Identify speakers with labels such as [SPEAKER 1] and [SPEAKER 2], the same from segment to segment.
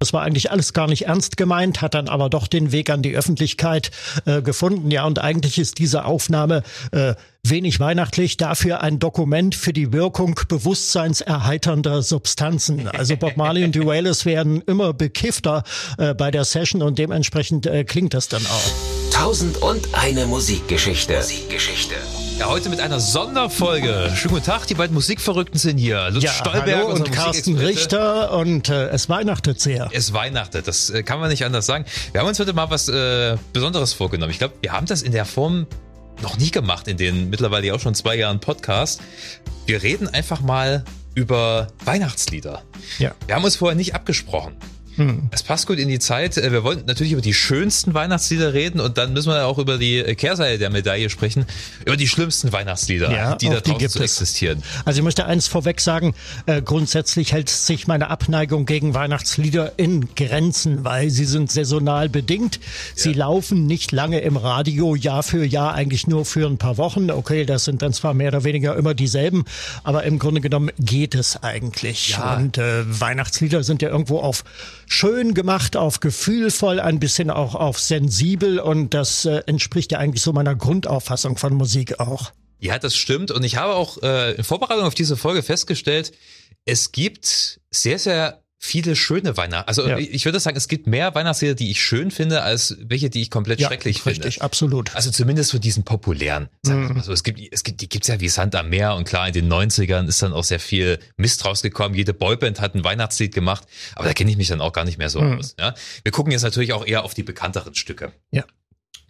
[SPEAKER 1] Das war eigentlich alles gar nicht ernst gemeint, hat dann aber doch den Weg an die Öffentlichkeit äh, gefunden. Ja, und eigentlich ist diese Aufnahme äh, wenig weihnachtlich, dafür ein Dokument für die Wirkung bewusstseinserheiternder Substanzen. Also Bob Marley und die werden immer bekiffter äh, bei der Session und dementsprechend äh, klingt das dann auch.
[SPEAKER 2] Tausend und eine Musikgeschichte. Musikgeschichte.
[SPEAKER 3] Ja, heute mit einer Sonderfolge. Schönen guten Tag, die beiden Musikverrückten sind hier.
[SPEAKER 1] Lutz ja, Stolberg hallo und Carsten Richter und äh, es weihnachtet sehr.
[SPEAKER 3] Es weihnachtet, das äh, kann man nicht anders sagen. Wir haben uns heute mal was äh, Besonderes vorgenommen. Ich glaube, wir haben das in der Form noch nie gemacht in den mittlerweile ja auch schon zwei Jahren Podcast. Wir reden einfach mal über Weihnachtslieder. Ja. Wir haben uns vorher nicht abgesprochen. Hm. Es passt gut in die Zeit. Äh, wir wollen natürlich über die schönsten Weihnachtslieder reden und dann müssen wir auch über die Kehrseite der Medaille sprechen, über die schlimmsten Weihnachtslieder, ja, die da draußen so existieren.
[SPEAKER 1] Also ich möchte eins vorweg sagen, äh, grundsätzlich hält sich meine Abneigung gegen Weihnachtslieder in Grenzen, weil sie sind saisonal bedingt. Sie ja. laufen nicht lange im Radio, Jahr für Jahr, eigentlich nur für ein paar Wochen. Okay, das sind dann zwar mehr oder weniger immer dieselben, aber im Grunde genommen geht es eigentlich. Ja. Und äh, Weihnachtslieder sind ja irgendwo auf schön gemacht, auf gefühlvoll, ein bisschen auch auf sensibel und das äh, entspricht ja eigentlich so meiner Grundauffassung von Musik auch.
[SPEAKER 3] Ja, das stimmt und ich habe auch äh, in Vorbereitung auf diese Folge festgestellt, es gibt sehr, sehr viele schöne Weihnachten. Also ja. ich würde sagen, es gibt mehr Weihnachtslieder, die ich schön finde, als welche, die ich komplett ja, schrecklich
[SPEAKER 1] richtig,
[SPEAKER 3] finde.
[SPEAKER 1] Richtig, absolut.
[SPEAKER 3] Also zumindest von diesen populären. Sagen mhm. so. Es gibt, es gibt, die gibt's ja wie Sand am Meer und klar, in den 90ern ist dann auch sehr viel Mist rausgekommen. Jede Boyband hat ein Weihnachtslied gemacht, aber da kenne ich mich dann auch gar nicht mehr so mhm. aus. Ja? Wir gucken jetzt natürlich auch eher auf die bekannteren Stücke.
[SPEAKER 1] Ja.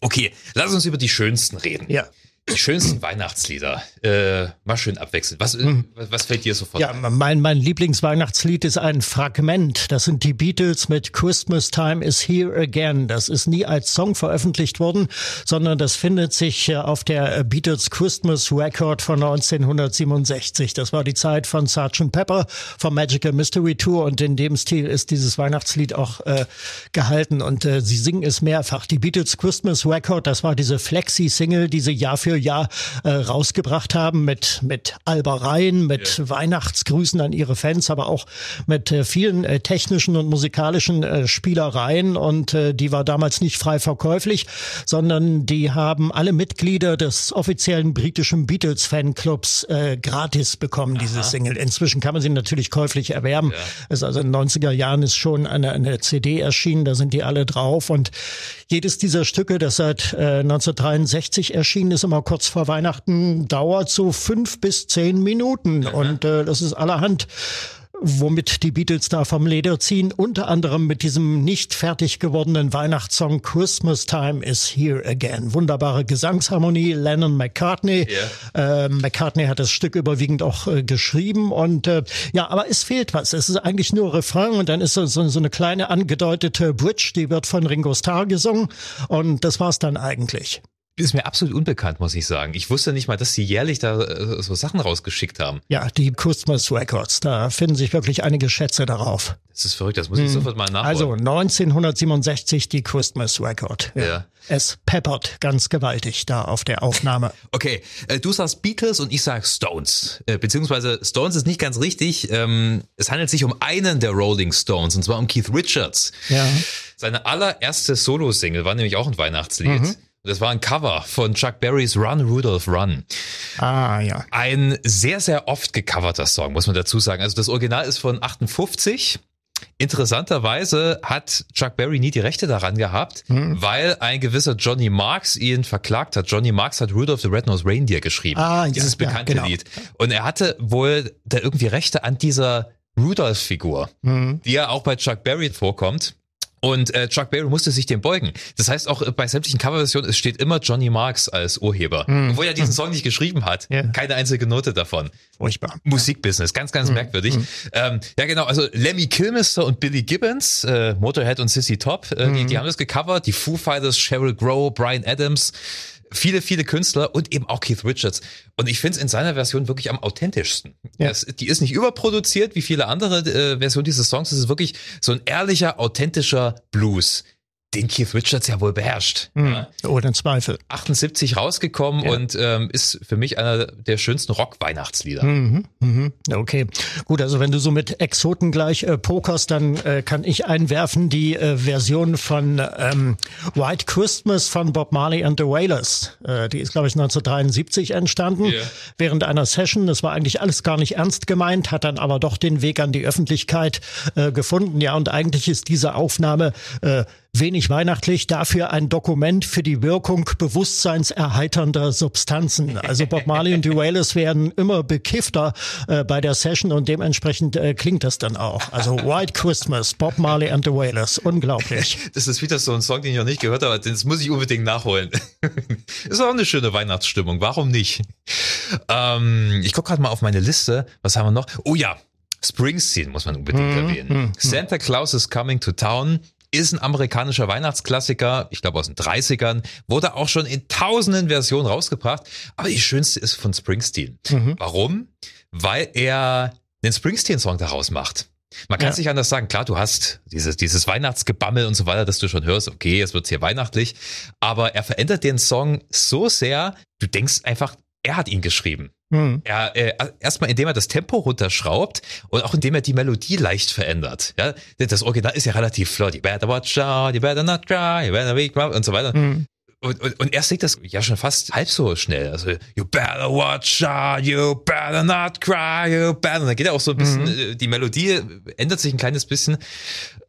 [SPEAKER 3] Okay, lass uns über die schönsten reden.
[SPEAKER 1] Ja.
[SPEAKER 3] Die schönsten Weihnachtslieder. Äh, mal schön abwechseln. Was, hm. was fällt dir sofort
[SPEAKER 1] ja, ein? Mein, mein Lieblingsweihnachtslied ist ein Fragment. Das sind die Beatles mit Christmas Time is Here Again. Das ist nie als Song veröffentlicht worden, sondern das findet sich äh, auf der Beatles Christmas Record von 1967. Das war die Zeit von Sgt. Pepper vom Magical Mystery Tour und in dem Stil ist dieses Weihnachtslied auch äh, gehalten und äh, sie singen es mehrfach. Die Beatles Christmas Record, das war diese Flexi-Single, diese Jahr für Jahr äh, rausgebracht haben mit, mit Albereien, mit ja. Weihnachtsgrüßen an ihre Fans, aber auch mit äh, vielen äh, technischen und musikalischen äh, Spielereien und äh, die war damals nicht frei verkäuflich, sondern die haben alle Mitglieder des offiziellen britischen Beatles Fanclubs äh, gratis bekommen, Aha. diese Single. Inzwischen kann man sie natürlich käuflich erwerben. Ja. Es also in den 90er Jahren ist schon eine, eine CD erschienen, da sind die alle drauf und jedes dieser Stücke, das seit äh, 1963 erschienen ist, immer kurz vor Weihnachten, dauert so fünf bis zehn Minuten. Mhm. Und äh, das ist allerhand womit die Beatles da vom Leder ziehen, unter anderem mit diesem nicht fertig gewordenen Weihnachtssong Christmas Time is Here Again. Wunderbare Gesangsharmonie, Lennon McCartney. Yeah. Äh, McCartney hat das Stück überwiegend auch äh, geschrieben und äh, ja, aber es fehlt was. Es ist eigentlich nur Refrain und dann ist so, so, so eine kleine angedeutete Bridge, die wird von Ringo Starr gesungen und das war's dann eigentlich
[SPEAKER 3] ist mir absolut unbekannt, muss ich sagen. Ich wusste nicht mal, dass sie jährlich da äh, so Sachen rausgeschickt haben.
[SPEAKER 1] Ja, die Christmas Records, da finden sich wirklich einige Schätze darauf.
[SPEAKER 3] Das ist verrückt, das muss ich hm. sofort mal nachholen.
[SPEAKER 1] Also 1967 die Christmas Record. Ja. ja. Es peppert ganz gewaltig da auf der Aufnahme.
[SPEAKER 3] Okay, äh, du sagst Beatles und ich sag Stones. Äh, beziehungsweise Stones ist nicht ganz richtig. Ähm, es handelt sich um einen der Rolling Stones und zwar um Keith Richards.
[SPEAKER 1] Ja.
[SPEAKER 3] Seine allererste Solo-Single war nämlich auch ein Weihnachtslied. Mhm. Das war ein Cover von Chuck Berrys Run Rudolph Run.
[SPEAKER 1] Ah, ja.
[SPEAKER 3] Ein sehr, sehr oft gecoverter Song, muss man dazu sagen. Also das Original ist von 58. Interessanterweise hat Chuck Berry nie die Rechte daran gehabt, hm. weil ein gewisser Johnny Marks ihn verklagt hat. Johnny Marks hat Rudolph the Red-Nosed Reindeer geschrieben.
[SPEAKER 1] Ah, ja,
[SPEAKER 3] dieses bekannte
[SPEAKER 1] ja, genau.
[SPEAKER 3] Lied. Und er hatte wohl da irgendwie Rechte an dieser Rudolph-Figur, hm. die ja auch bei Chuck Berry vorkommt. Und äh, Chuck Berry musste sich dem beugen. Das heißt auch äh, bei sämtlichen Coverversionen, es steht immer Johnny Marks als Urheber. Mm. Obwohl er diesen Song nicht geschrieben hat. Yeah. Keine einzige Note davon.
[SPEAKER 1] Furchtbar.
[SPEAKER 3] Musikbusiness, ganz, ganz mm. merkwürdig. Mm. Ähm, ja genau, also Lemmy Kilmister und Billy Gibbons, äh, Motorhead und Sissy Top, äh, die, die haben das gecovert. Die Foo Fighters, Sheryl Crow, Brian Adams viele, viele Künstler und eben auch Keith Richards. Und ich finde es in seiner Version wirklich am authentischsten. Ja. Das, die ist nicht überproduziert wie viele andere äh, Versionen dieses Songs. Es ist wirklich so ein ehrlicher, authentischer Blues den Keith Richards ja wohl beherrscht.
[SPEAKER 1] Mhm. Ohne Zweifel.
[SPEAKER 3] 78 rausgekommen
[SPEAKER 1] Ja.
[SPEAKER 3] und ähm, ist für mich einer der schönsten Rock-Weihnachtslieder.
[SPEAKER 1] Mhm, mhm. Okay, gut. Also wenn du so mit Exoten gleich äh, pokerst, dann äh, kann ich einwerfen die äh, Version von ähm, White Christmas von Bob Marley and the Wailers. Äh, die ist, glaube ich, 1973 entstanden
[SPEAKER 3] Ja.
[SPEAKER 1] während einer Session. Das war eigentlich alles gar nicht ernst gemeint, hat dann aber doch den Weg an die Öffentlichkeit äh, gefunden. Ja, und eigentlich ist diese Aufnahme äh, wenig weihnachtlich, dafür ein Dokument für die Wirkung bewusstseinserheiternder Substanzen. Also Bob Marley und die Wailers werden immer bekiffter äh, bei der Session und dementsprechend äh, klingt das dann auch. Also White Christmas, Bob Marley and the Wailers, unglaublich.
[SPEAKER 3] Das ist wieder so ein Song, den ich noch nicht gehört habe. Das muss ich unbedingt nachholen. ist auch eine schöne Weihnachtsstimmung. Warum nicht? Ähm, ich gucke gerade mal auf meine Liste. Was haben wir noch? Oh ja, Springsteen muss man unbedingt erwähnen. Santa Claus is Coming to Town ist ein amerikanischer Weihnachtsklassiker, ich glaube aus den 30ern, wurde auch schon in tausenden Versionen rausgebracht, aber die schönste ist von Springsteen. Warum? Weil er den Springsteen-Song daraus macht. Man kann
[SPEAKER 1] Ja.
[SPEAKER 3] es nicht anders sagen. Klar, du hast dieses, dieses Weihnachtsgebammel und so weiter, dass du schon hörst, okay, jetzt wird's hier weihnachtlich. Aber er verändert den Song so sehr, du denkst einfach, er hat ihn geschrieben.
[SPEAKER 1] Hm.
[SPEAKER 3] Er, äh, erstmal indem er das Tempo runterschraubt und auch indem er die Melodie leicht verändert. Ja, das Original ist ja relativ flott. You better watch out, you better not cry, you better wake up und so weiter.
[SPEAKER 1] Hm.
[SPEAKER 3] Und, und, und er singt das ja schon fast halb so schnell. Also, you better watch out, you better not cry, you better. Und dann geht er auch so ein bisschen, äh, die Melodie ändert sich ein kleines bisschen.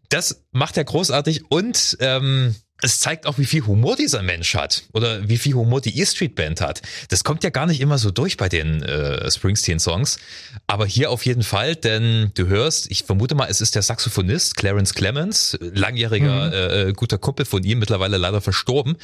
[SPEAKER 3] Das macht er großartig und ähm, es zeigt auch, wie viel Humor dieser Mensch hat oder wie viel Humor die E-Street Band hat. Das kommt ja gar nicht immer so durch bei den äh, Springsteen-Songs, aber hier auf jeden Fall, denn du hörst, ich vermute mal, es ist der Saxophonist Clarence Clemens, langjähriger äh, äh, guter Kumpel von ihm, mittlerweile leider verstorben,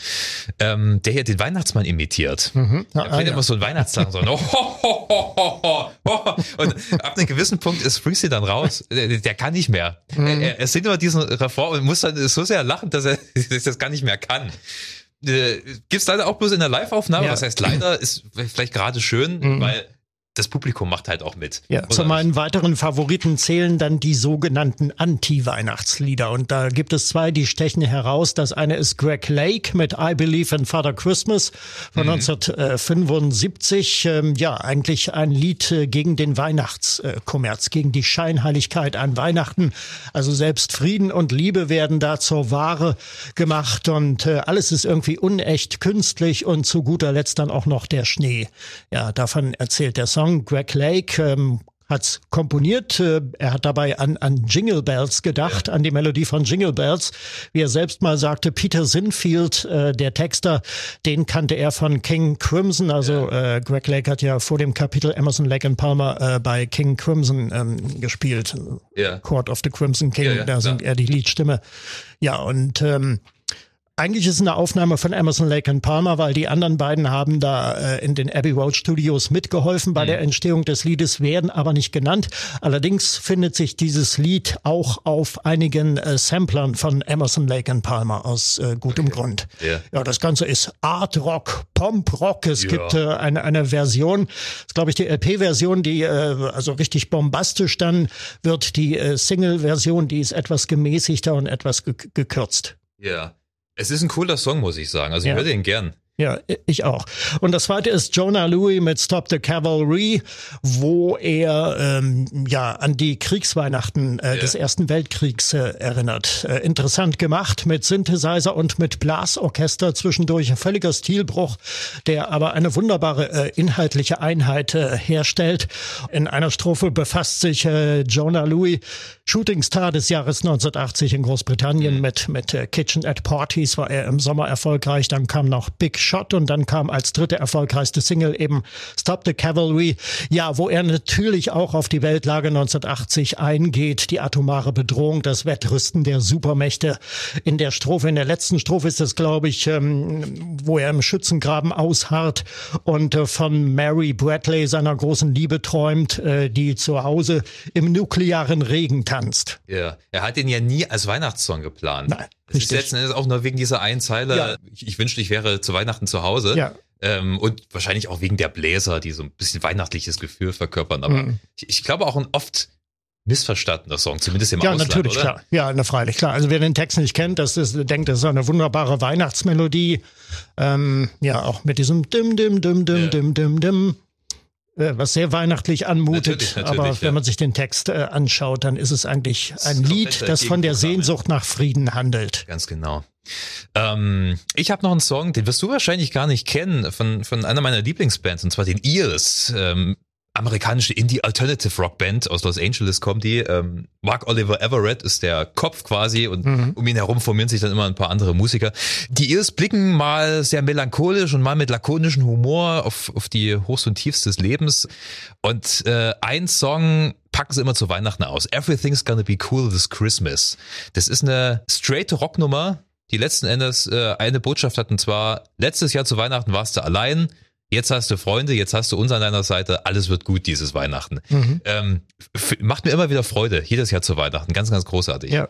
[SPEAKER 3] ähm, der hier den Weihnachtsmann imitiert.
[SPEAKER 1] Mhm. Ah,
[SPEAKER 3] bringt
[SPEAKER 1] ja.
[SPEAKER 3] immer so ein Weihnachtssong so. Oh, ho, ho, ho, ho, ho, ho. Und ab einem gewissen Punkt ist Springsteen dann raus. Der, der kann nicht mehr.
[SPEAKER 1] Mhm.
[SPEAKER 3] Er, er singt immer diesen Refrain und muss dann so sehr lachen, dass er das gar nicht mehr kann. Äh, Gibt's leider auch bloß in der Live-Aufnahme.
[SPEAKER 1] Ja.
[SPEAKER 3] Was heißt leider? Ist vielleicht gerade schön, weil das Publikum macht halt auch mit.
[SPEAKER 1] Ja, zu meinen weiteren Favoriten zählen dann die sogenannten Anti-Weihnachtslieder. Und da gibt es zwei, die stechen heraus. Das eine ist Greg Lake mit I Believe in Father Christmas von 1975. Ähm, ja, eigentlich ein Lied äh, gegen den Weihnachtskommerz, gegen die Scheinheiligkeit an Weihnachten. Also selbst Frieden und Liebe werden da zur Ware gemacht und äh, alles ist irgendwie unecht, künstlich und zu guter Letzt dann auch noch der Schnee. Ja, davon erzählt der Song. Greg Lake ähm, hat's komponiert. Äh, Er hat dabei an, an Jingle Bells gedacht, an die Melodie von Jingle Bells. Wie er selbst mal sagte, Peter Sinfield, äh, der Texter, den kannte er von King Crimson. Also äh, Greg Lake hat ja vor dem Kapitel Emerson, Lake and Palmer äh, bei King Crimson ähm, gespielt.
[SPEAKER 3] Ja.
[SPEAKER 1] Court of the Crimson King, da singt er die Liedstimme. Ja, und ähm, eigentlich ist es eine Aufnahme von Emerson, Lake and Palmer, weil die anderen beiden haben da äh, in den Abbey Road Studios mitgeholfen bei der Entstehung des Liedes, werden aber nicht genannt. Allerdings findet sich dieses Lied auch auf einigen äh, Samplern von Emerson, Lake and Palmer aus äh, gutem Grund.
[SPEAKER 3] Ja.
[SPEAKER 1] Ja, das Ganze ist Art Rock, Pomp Rock. Es
[SPEAKER 3] Ja.
[SPEAKER 1] gibt äh, eine, eine Version, das ist glaube ich die LP-Version, die äh, also richtig bombastisch dann wird. Die äh, Single-Version, die ist etwas gemäßigter und etwas ge gekürzt.
[SPEAKER 3] Ja. Es ist ein cooler Song, muss ich sagen. Also ich
[SPEAKER 1] Ja.
[SPEAKER 3] höre den gern.
[SPEAKER 1] Ja, ich auch. Und das zweite ist Jonah Louis mit Stop the Cavalry, wo er ähm, ja an die Kriegsweihnachten äh,
[SPEAKER 3] Ja.
[SPEAKER 1] des Ersten Weltkriegs äh, erinnert. Äh, interessant gemacht mit Synthesizer und mit Blasorchester zwischendurch. Ein völliger Stilbruch, der aber eine wunderbare äh, inhaltliche Einheit äh, herstellt. In einer Strophe befasst sich äh, Jonah Louis, Shootingstar des Jahres 1980 in Großbritannien mit, mit äh, Kitchen at Parties war er im Sommer erfolgreich. Dann kam noch Big Shot und dann kam als dritte erfolgreichste Single eben Stop the Cavalry. Ja, wo er natürlich auch auf die Weltlage 1980 eingeht, die atomare Bedrohung, das Wettrüsten der Supermächte. In der Strophe, in der letzten Strophe ist es, glaube ich, ähm, wo er im Schützengraben ausharrt und äh, von Mary Bradley, seiner großen Liebe, träumt, äh, die zu Hause im nuklearen Regen tanzt.
[SPEAKER 3] Ja, er hat den ja nie als Weihnachtssong geplant.
[SPEAKER 1] Nein,
[SPEAKER 3] Es ist
[SPEAKER 1] richtig.
[SPEAKER 3] letzten Endes auch nur wegen dieser einen Zeile,
[SPEAKER 1] Ja.
[SPEAKER 3] ich, ich wünschte, ich wäre zu Weihnachten zu Hause.
[SPEAKER 1] Ja.
[SPEAKER 3] Ähm, und wahrscheinlich auch wegen der Bläser, die so ein bisschen weihnachtliches Gefühl verkörpern. Aber
[SPEAKER 1] Mhm.
[SPEAKER 3] ich, ich glaube auch oft missverstanden, der Song, zumindest im
[SPEAKER 1] ja,
[SPEAKER 3] Ausland,
[SPEAKER 1] natürlich,
[SPEAKER 3] oder?
[SPEAKER 1] klar. Ja, na, freilich, klar. Also wer den Text nicht kennt, das ist, denkt, das ist eine wunderbare Weihnachtsmelodie. Ähm, ja, auch mit diesem Dim, Dim, Dim, Dim,
[SPEAKER 3] Ja.
[SPEAKER 1] Dim, Dim, Dim. Äh, was sehr weihnachtlich anmutet,
[SPEAKER 3] Natürlich, natürlich,
[SPEAKER 1] aber
[SPEAKER 3] ja.
[SPEAKER 1] wenn man sich den Text äh, anschaut, dann ist es eigentlich ein
[SPEAKER 3] komplett
[SPEAKER 1] Lied, das von der
[SPEAKER 3] ja.
[SPEAKER 1] Sehnsucht nach Frieden handelt.
[SPEAKER 3] Ganz genau. Ähm, ich habe noch einen Song, den wirst du wahrscheinlich gar nicht kennen, von, von einer meiner Lieblingsbands, und zwar den Eels. Ähm, amerikanische Indie-Alternative-Rock-Band aus Los Angeles kommen die. Ähm, Mark Oliver Everett ist der Kopf quasi und um ihn herum formieren sich dann immer ein paar andere Musiker. Die Eels blicken mal sehr melancholisch und mal mit lakonischem Humor auf, auf die Hochs und Tiefs des Lebens. Und äh, ein Song packen sie immer zu Weihnachten aus. Everything's gonna be cool this Christmas. Das ist eine straight Rocknummer, die letzten Endes äh, eine Botschaft hat, und zwar, letztes Jahr zu Weihnachten warst du allein, jetzt hast du Freunde, jetzt hast du uns an deiner Seite, alles wird gut dieses Weihnachten. Ähm, f- macht mir immer wieder Freude, jedes Jahr zu Weihnachten, ganz, ganz großartig.
[SPEAKER 1] Ja.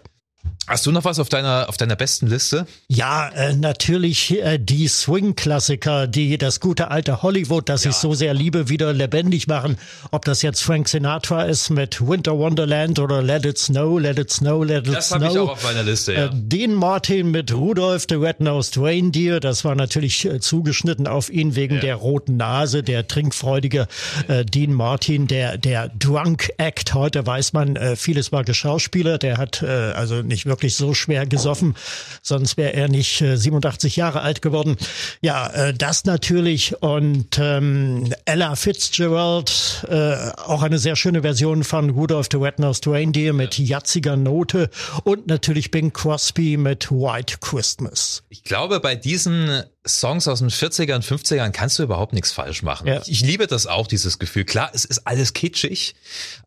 [SPEAKER 3] Hast du noch was auf deiner, auf deiner besten Liste?
[SPEAKER 1] Ja, äh, natürlich äh, die Swing-Klassiker, die das gute alte Hollywood, das ich so sehr liebe, wieder lebendig machen. Ob das jetzt Frank Sinatra ist mit Winter Wonderland oder Let It Snow, Let It Snow, Let It
[SPEAKER 3] Das
[SPEAKER 1] Snow.
[SPEAKER 3] habe ich auch auf meiner Liste, ja.
[SPEAKER 1] Äh, Dean Martin mit Rudolph the Red-Nosed Reindeer, das war natürlich äh, zugeschnitten auf ihn wegen der roten Nase, der trinkfreudige äh, Dean Martin, der der Drunk Act. Heute weiß man, äh, vieles war Geschauspieler, der hat äh, also nicht wirklich so schwer gesoffen, sonst wäre er nicht äh, 87 Jahre alt geworden. Ja, äh, das natürlich und ähm, Ella Fitzgerald, äh, auch eine sehr schöne Version von Rudolph the Red-Nosed Reindeer mit jatziger Note und natürlich Bing Crosby mit White Christmas.
[SPEAKER 3] Ich glaube, bei diesen Songs aus den 40ern, 50ern kannst du überhaupt nichts falsch machen.
[SPEAKER 1] Ja.
[SPEAKER 3] Ich, ich liebe das auch, dieses Gefühl. Klar, es ist alles kitschig,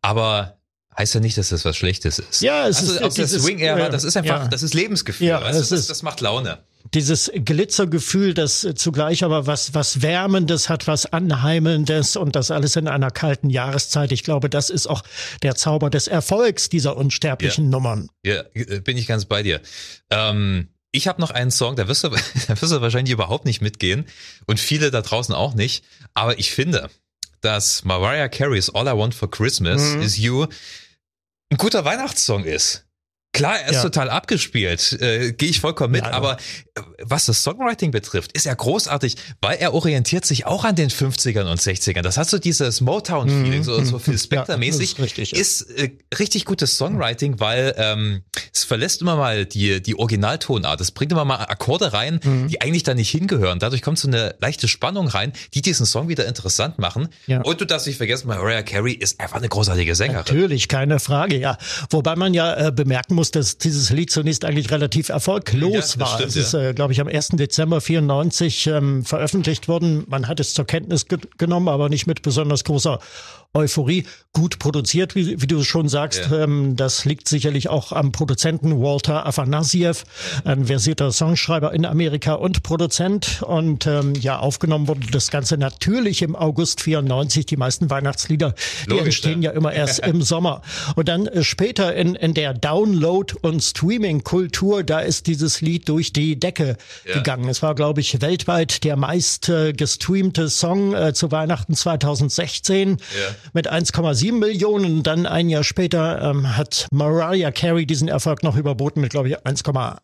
[SPEAKER 3] aber heißt ja nicht, dass das was Schlechtes ist.
[SPEAKER 1] Ja, es
[SPEAKER 3] also
[SPEAKER 1] ist
[SPEAKER 3] der
[SPEAKER 1] dieses-
[SPEAKER 3] Swing-Ära,
[SPEAKER 1] ja,
[SPEAKER 3] das ist einfach,
[SPEAKER 1] ja.
[SPEAKER 3] das ist Lebensgefühl.
[SPEAKER 1] Ja,
[SPEAKER 3] weißt du? das,
[SPEAKER 1] ist-
[SPEAKER 3] das macht Laune.
[SPEAKER 1] Dieses Glitzergefühl, das zugleich aber was, was Wärmendes hat, was Anheimelndes und das alles in einer kalten Jahreszeit. Ich glaube, das ist auch der Zauber des Erfolgs dieser unsterblichen Nummern.
[SPEAKER 3] Ja, äh, bin ich ganz bei dir. Ähm, ich habe noch einen Song, da wirst, du, da wirst du wahrscheinlich überhaupt nicht mitgehen und viele da draußen auch nicht. Aber ich finde, dass Mariah Carey's All I Want for Christmas
[SPEAKER 1] Mhm.
[SPEAKER 3] is You ein guter Weihnachtssong ist. Klar, er ist
[SPEAKER 1] Ja.
[SPEAKER 3] total abgespielt, äh, gehe ich vollkommen mit,
[SPEAKER 1] Ja,
[SPEAKER 3] aber äh, was das Songwriting betrifft, ist er großartig, weil er orientiert sich auch an den 50ern und 60ern. Das hat so dieses Motown-Feeling, so, so Phil Spector-mäßig.
[SPEAKER 1] Mhm. Ja, ist richtig,
[SPEAKER 3] ist äh, richtig gutes Songwriting, weil ähm, es verlässt immer mal die, die Originaltonart. Es bringt immer mal Akkorde rein,
[SPEAKER 1] Mhm.
[SPEAKER 3] die eigentlich da nicht hingehören. Dadurch kommt so eine leichte Spannung rein, die diesen Song wieder interessant machen. Und du darfst nicht vergessen, Mariah Carey ist einfach eine großartige Sängerin.
[SPEAKER 1] Natürlich, keine Frage, ja. Wobei man ja äh, bemerken muss, dass dieses Lied zunächst eigentlich relativ erfolglos
[SPEAKER 3] Ja,
[SPEAKER 1] war.
[SPEAKER 3] stimmt,
[SPEAKER 1] es ist,
[SPEAKER 3] ja.
[SPEAKER 1] äh, glaube ich, am 1. Dezember 94 ähm, veröffentlicht worden. Man hat es zur Kenntnis ge genommen, aber nicht mit besonders großer Euphorie. Gut produziert, wie, wie du schon sagst.
[SPEAKER 3] Ja.
[SPEAKER 1] Ähm, das liegt sicherlich auch am Produzenten Walter Afanasiev, ein versierter Songschreiber in Amerika und Produzent. Und ähm, ja, aufgenommen wurde das Ganze natürlich im August 94. Die meisten Weihnachtslieder, die
[SPEAKER 3] Logisch,
[SPEAKER 1] entstehen
[SPEAKER 3] ja.
[SPEAKER 1] ja immer erst im Sommer. Und dann äh, später in, in der Download- und Streaming-Kultur, da ist dieses Lied durch die Decke
[SPEAKER 3] Ja.
[SPEAKER 1] gegangen. Es war, glaube ich, weltweit der meist äh, gestreamte Song äh, zu Weihnachten 2016
[SPEAKER 3] Ja.
[SPEAKER 1] mit 1,7 Millionen. Dann ein Jahr später ähm, hat Mariah Carey diesen Erfolg noch überboten mit, glaube ich, 1,8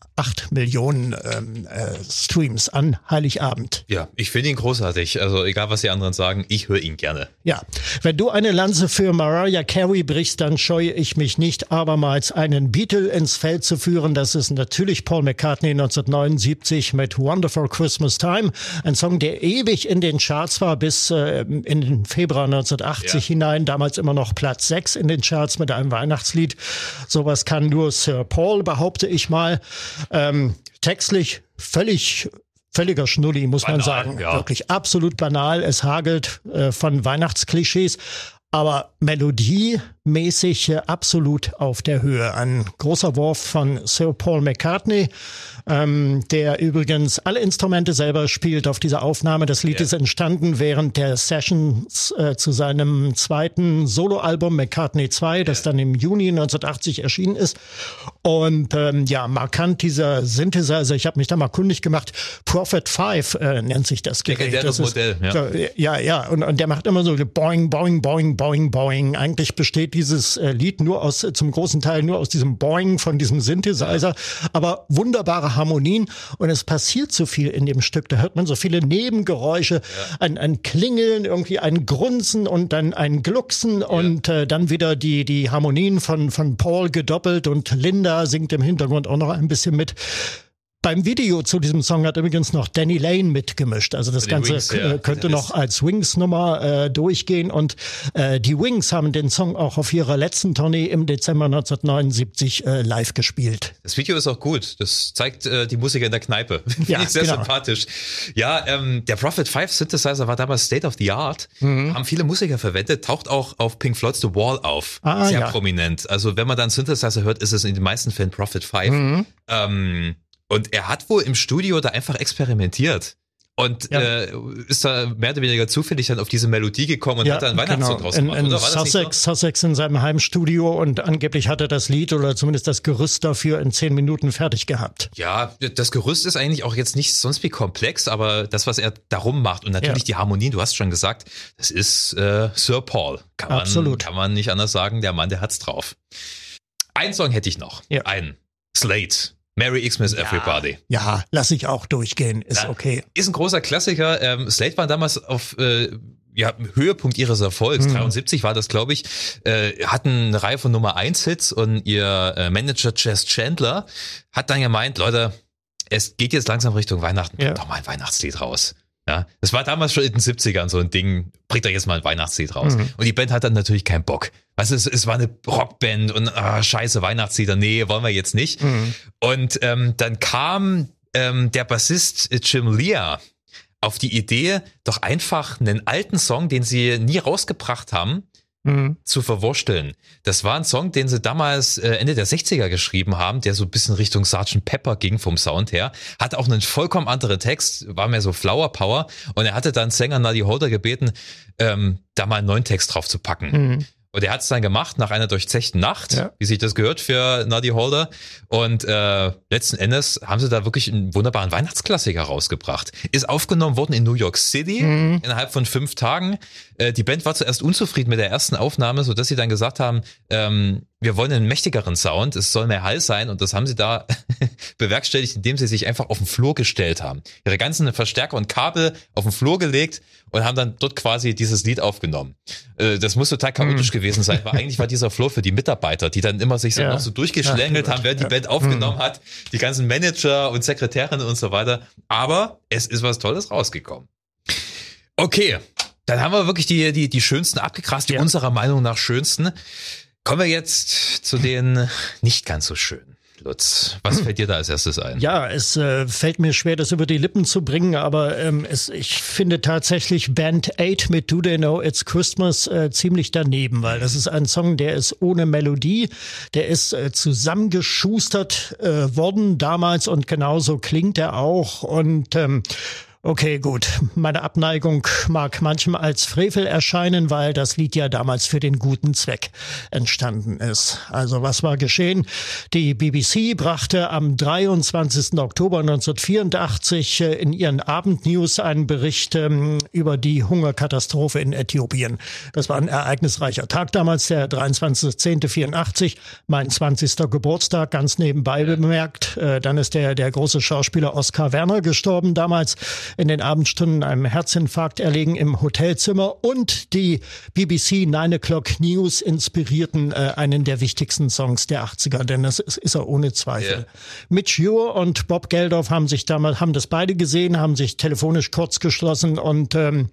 [SPEAKER 1] Millionen ähm, äh, Streams an Heiligabend.
[SPEAKER 3] Ja, ich finde ihn großartig. Also egal, was die anderen sagen, ich höre ihn gerne.
[SPEAKER 1] Ja, wenn du eine Lanze für Mariah Carey brichst, dann scheue ich mich nicht, abermals einen Beatle ins Feld zu führen. Das ist natürlich Paul McCartney 1979 mit Wonderful Christmas Time. Ein Song, der ewig in den Charts war bis äh, in den Februar 1980
[SPEAKER 3] Ja.
[SPEAKER 1] hinein. Damals immer noch Platz 6 in den Charts mit einem Weihnachtslied. Sowas kann nur Sir Paul, behaupte ich mal. Ähm, textlich völlig Völliger Schnulli, muss man
[SPEAKER 3] Banal,
[SPEAKER 1] sagen.
[SPEAKER 3] ja.
[SPEAKER 1] Wirklich absolut banal. Es hagelt äh, von Weihnachtsklischees, aber melodiemäßig äh, absolut auf der Höhe. Ein großer Wurf von Sir Paul McCartney, ähm, der übrigens alle Instrumente selber spielt auf dieser Aufnahme. Das Lied
[SPEAKER 3] Ja.
[SPEAKER 1] ist entstanden während der Sessions äh, zu seinem zweiten Soloalbum McCartney 2, das dann im Juni 1980 erschienen ist. Und ähm, ja, markant dieser Synthesizer, ich habe mich da mal kundig gemacht, Prophet 5 äh, nennt sich das Gerät.
[SPEAKER 3] Legendäres
[SPEAKER 1] das ist,
[SPEAKER 3] Modell, ja.
[SPEAKER 1] ja, ja, ja, und, und der macht immer so boing, boing, boing, boing, boing. Eigentlich besteht dieses äh, Lied nur aus, zum großen Teil nur aus diesem Boing von diesem Synthesizer, aber wunderbare Harmonien und es passiert so viel in dem Stück. Da hört man so viele Nebengeräusche, ja. ein, ein Klingeln, irgendwie ein Grunzen und dann ein Glucksen ja. und äh, dann wieder die, die Harmonien von, von Paul gedoppelt und Linda singt im Hintergrund auch noch ein bisschen mit. Beim Video zu diesem Song hat übrigens noch Danny Lane mitgemischt. Also das Ganze Wings, ja. könnte noch als Wings-Nummer äh, durchgehen. Und äh, die Wings haben den Song auch auf ihrer letzten Tournee im Dezember 1979 äh, live gespielt.
[SPEAKER 3] Das Video ist auch gut. Das zeigt äh, die Musiker in der Kneipe.
[SPEAKER 1] ja,
[SPEAKER 3] sehr
[SPEAKER 1] genau.
[SPEAKER 3] sympathisch. Ja, ähm, der Prophet 5 Synthesizer war damals State of the Art. Mhm. Haben viele Musiker verwendet. Taucht auch auf Pink Floyd's The Wall auf. Ah, sehr ja. prominent. Also wenn man dann Synthesizer hört, ist es in den meisten Fällen Prophet 5. Mhm. Ähm, und er hat wohl im Studio da einfach experimentiert. Und ja. äh, ist da mehr oder weniger zufällig dann auf diese Melodie gekommen und ja, hat dann Weihnachtssong genau. draus gemacht.
[SPEAKER 1] In, in Sussex, so? Sussex in seinem Heimstudio und angeblich hat er das Lied oder zumindest das Gerüst dafür in zehn Minuten fertig gehabt.
[SPEAKER 3] Ja, das Gerüst ist eigentlich auch jetzt nicht sonst wie komplex, aber das, was er darum macht und natürlich ja. die Harmonien, du hast schon gesagt, das ist äh, Sir Paul. Kann man, Absolut. kann man nicht anders sagen, der Mann, der hat's drauf. Ein Song hätte ich noch. Ja. Einen. Slate. Merry Xmas ja, Everybody.
[SPEAKER 1] Ja, lass ich auch durchgehen, ist ja, okay.
[SPEAKER 3] Ist ein großer Klassiker. Ähm, Slate war damals auf äh, ja, Höhepunkt ihres Erfolgs. Mhm. 73 war das, glaube ich. Äh, hatten eine Reihe von Nummer 1 Hits und ihr äh, Manager Jess Chandler hat dann gemeint, Leute, es geht jetzt langsam Richtung Weihnachten, ja. doch mal ein Weihnachtslied raus. Ja, das war damals schon in den 70ern so ein Ding, bringt doch jetzt mal ein Weihnachtslied raus. Mhm. Und die Band hat dann natürlich keinen Bock. Was es, es war eine Rockband und ah, scheiße Weihnachtslieder, nee, wollen wir jetzt nicht. Mhm. Und ähm, dann kam ähm, der Bassist Jim Lear auf die Idee, doch einfach einen alten Song, den sie nie rausgebracht haben, mhm. zu verwursteln. Das war ein Song, den sie damals äh, Ende der 60er geschrieben haben, der so ein bisschen Richtung Sgt. Pepper ging vom Sound her. Hat auch einen vollkommen anderen Text, war mehr so Flower Power. Und er hatte dann Sänger Nadi Holder gebeten, ähm, da mal einen neuen Text drauf zu packen. Mhm. Und er hat es dann gemacht nach einer durchzechten Nacht, ja. wie sich das gehört für Nuddy Holder. Und äh, letzten Endes haben sie da wirklich einen wunderbaren Weihnachtsklassiker rausgebracht. Ist aufgenommen worden in New York City mhm. innerhalb von fünf Tagen. Äh, die Band war zuerst unzufrieden mit der ersten Aufnahme, so dass sie dann gesagt haben, ähm, wir wollen einen mächtigeren Sound, es soll mehr Hall sein und das haben sie da bewerkstelligt, indem sie sich einfach auf den Flur gestellt haben. Ihre ganzen Verstärker und Kabel auf den Flur gelegt und haben dann dort quasi dieses Lied aufgenommen. Äh, das muss total chaotisch mhm. gewesen sein, weil eigentlich war dieser Flur für die Mitarbeiter, die dann immer sich so ja. noch so durchgeschlängelt ja, haben, während die Band aufgenommen mhm. hat, die ganzen Manager und Sekretärinnen und so weiter. Aber es ist was Tolles rausgekommen. Okay, dann haben wir wirklich die, die, die schönsten abgekrast, die ja. unserer Meinung nach schönsten. Kommen wir jetzt zu den nicht ganz so schönen. Lutz, was fällt dir da als erstes ein?
[SPEAKER 1] Ja, es äh, fällt mir schwer, das über die Lippen zu bringen, aber ähm, es, ich finde tatsächlich Band 8 mit Do They Know It's Christmas äh, ziemlich daneben, weil das ist ein Song, der ist ohne Melodie, der ist äh, zusammengeschustert äh, worden damals und genauso klingt er auch und ähm, Okay, gut. Meine Abneigung mag manchem als Frevel erscheinen, weil das Lied ja damals für den guten Zweck entstanden ist. Also was war geschehen? Die BBC brachte am 23. Oktober 1984 äh, in ihren Abendnews einen Bericht ähm, über die Hungerkatastrophe in Äthiopien. Das war ein ereignisreicher Tag damals, der 23.10.84, mein 20. Geburtstag, ganz nebenbei bemerkt. Äh, dann ist der, der große Schauspieler Oskar Werner gestorben damals in den Abendstunden einem Herzinfarkt erlegen im Hotelzimmer und die BBC Nine O'Clock News inspirierten äh, einen der wichtigsten Songs der 80er, denn das ist, ist er ohne Zweifel. Yeah. Mitch Ure und Bob Geldof haben sich damals, haben das beide gesehen, haben sich telefonisch kurz geschlossen und ähm,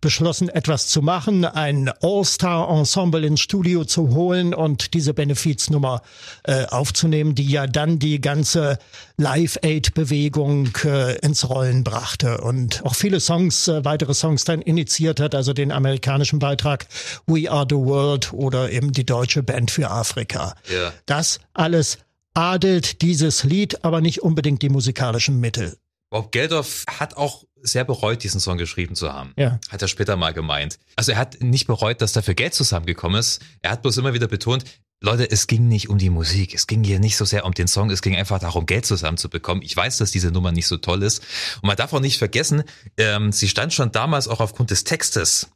[SPEAKER 1] beschlossen, etwas zu machen, ein All-Star-Ensemble ins Studio zu holen und diese Benefiznummer äh, aufzunehmen, die ja dann die ganze Live-Aid-Bewegung äh, ins Rollen brachte und auch viele Songs, äh, weitere Songs dann initiiert hat, also den amerikanischen Beitrag We Are the World oder eben die deutsche Band für Afrika. Ja. Das alles adelt dieses Lied, aber nicht unbedingt die musikalischen Mittel.
[SPEAKER 3] Bob Geldof hat auch sehr bereut, diesen Song geschrieben zu haben.
[SPEAKER 1] Ja.
[SPEAKER 3] Hat er später mal gemeint. Also er hat nicht bereut, dass dafür Geld zusammengekommen ist. Er hat bloß immer wieder betont, Leute, es ging nicht um die Musik. Es ging hier nicht so sehr um den Song. Es ging einfach darum, Geld zusammenzubekommen. Ich weiß, dass diese Nummer nicht so toll ist. Und man darf auch nicht vergessen, ähm, sie stand schon damals auch aufgrund des Textes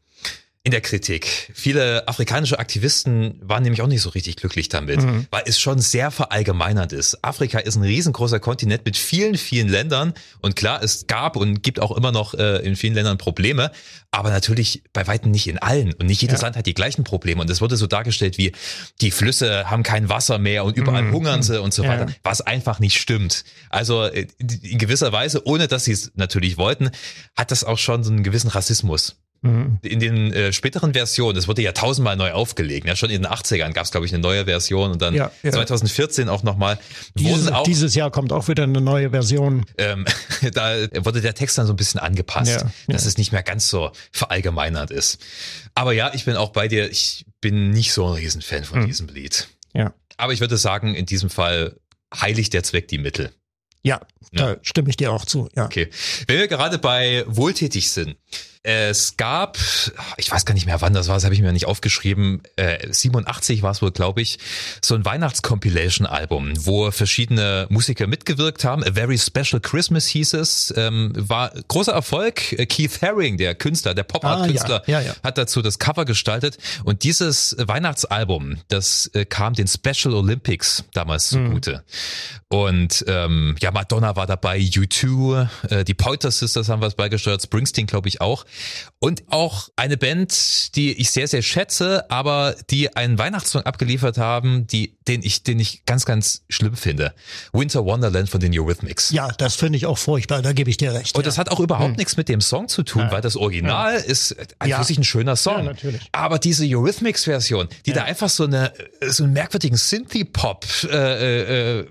[SPEAKER 3] in der Kritik. Viele afrikanische Aktivisten waren nämlich auch nicht so richtig glücklich damit, mhm. weil es schon sehr verallgemeinernd ist. Afrika ist ein riesengroßer Kontinent mit vielen, vielen Ländern und klar, es gab und gibt auch immer noch äh, in vielen Ländern Probleme, aber natürlich bei weitem nicht in allen und nicht jedes ja. Land hat die gleichen Probleme und es wurde so dargestellt wie die Flüsse haben kein Wasser mehr und überall mhm. hungern sie und so weiter, ja. was einfach nicht stimmt. Also äh, in gewisser Weise, ohne dass sie es natürlich wollten, hat das auch schon so einen gewissen Rassismus. Mhm. In den äh, späteren Versionen, das wurde ja tausendmal neu aufgelegt. Ja, schon in den 80ern gab es, glaube ich, eine neue Version und dann ja, ja. 2014 auch nochmal.
[SPEAKER 1] Dieses, auch, dieses Jahr kommt auch wieder eine neue Version.
[SPEAKER 3] Ähm, da wurde der Text dann so ein bisschen angepasst, ja, dass es nicht mehr ganz so verallgemeinert ist. Aber ja, ich bin auch bei dir. Ich bin nicht so ein Riesenfan von mhm. diesem Lied.
[SPEAKER 1] Ja.
[SPEAKER 3] Aber ich würde sagen, in diesem Fall heiligt der Zweck die Mittel.
[SPEAKER 1] Ja, da stimme ich dir auch zu. Ja.
[SPEAKER 3] Okay. Wenn wir gerade bei wohltätig sind, es gab, ich weiß gar nicht mehr wann das war, das habe ich mir nicht aufgeschrieben, äh, 87 war es wohl, glaube ich, so ein Weihnachts-Compilation-Album, wo verschiedene Musiker mitgewirkt haben. A Very Special Christmas hieß es, ähm, war großer Erfolg. Keith Haring, der Künstler, der Pop-Art-Künstler,
[SPEAKER 1] ah, ja, ja, ja.
[SPEAKER 3] hat dazu das Cover gestaltet. Und dieses Weihnachtsalbum, das äh, kam den Special Olympics damals zugute. Mhm. Und ähm, ja, Madonna war dabei, U2, äh, die Pointer Sisters haben was beigesteuert, Springsteen glaube ich auch. Und auch eine Band, die ich sehr, sehr schätze, aber die einen Weihnachtssong abgeliefert haben, die, den ich, den ich ganz, ganz schlimm finde. Winter Wonderland von den Eurythmics.
[SPEAKER 1] Ja, das finde ich auch furchtbar, da gebe ich dir recht.
[SPEAKER 3] Und ja. das hat auch überhaupt hm. nichts mit dem Song zu tun, ja. weil das Original ja. ist einfach sich ein schöner Song. Ja,
[SPEAKER 1] natürlich.
[SPEAKER 3] Aber diese Eurythmics-Version, die da einfach so eine, so einen merkwürdigen Synthie-Pop, äh, äh,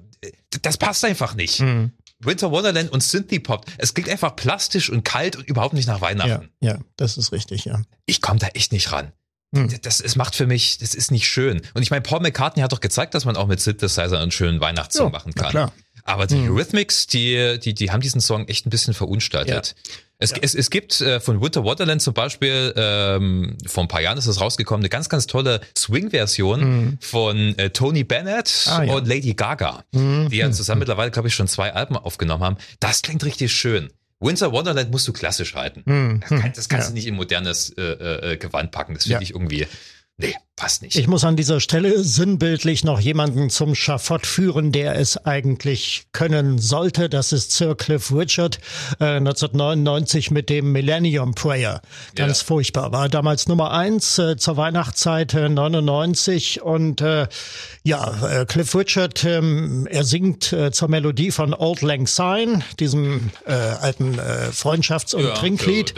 [SPEAKER 3] das passt einfach nicht. Mhm. Winter Wonderland und Synthie Pop. Es klingt einfach plastisch und kalt und überhaupt nicht nach Weihnachten.
[SPEAKER 1] Ja, ja das ist richtig, ja.
[SPEAKER 3] Ich komme da echt nicht ran. Hm. Das, es macht für mich, das ist nicht schön. Und ich meine, Paul McCartney hat doch gezeigt, dass man auch mit Synthesizer einen schönen Weihnachtssong ja, machen kann. Klar. Aber die hm. Eurythmics, die, die, die haben diesen Song echt ein bisschen verunstaltet. Ja. Es, ja. es, es gibt äh, von Winter Wonderland zum Beispiel, ähm, vor ein paar Jahren ist es rausgekommen, eine ganz, ganz tolle Swing-Version mhm. von äh, Tony Bennett ah, ja. und Lady Gaga, mhm. die ja zusammen mittlerweile, glaube ich, schon zwei Alben aufgenommen haben. Das klingt richtig schön. Winter Wonderland musst du klassisch halten. Mhm. Das, kann, das kannst ja. du nicht in modernes äh, äh, Gewand packen. Das finde ich irgendwie Nee, passt nicht.
[SPEAKER 1] Ich muss an dieser Stelle sinnbildlich noch jemanden zum Schafott führen, der es eigentlich können sollte. Das ist Sir Cliff Richard, äh, 1999 mit dem Millennium Prayer. Ganz ja. furchtbar. War damals Nummer eins äh, zur Weihnachtszeit äh, 99 und äh, ja, äh, Cliff Richard, ähm, er singt äh, zur Melodie von Old Lang Syne, diesem äh, alten äh, Freundschafts- und ja, Trinklied.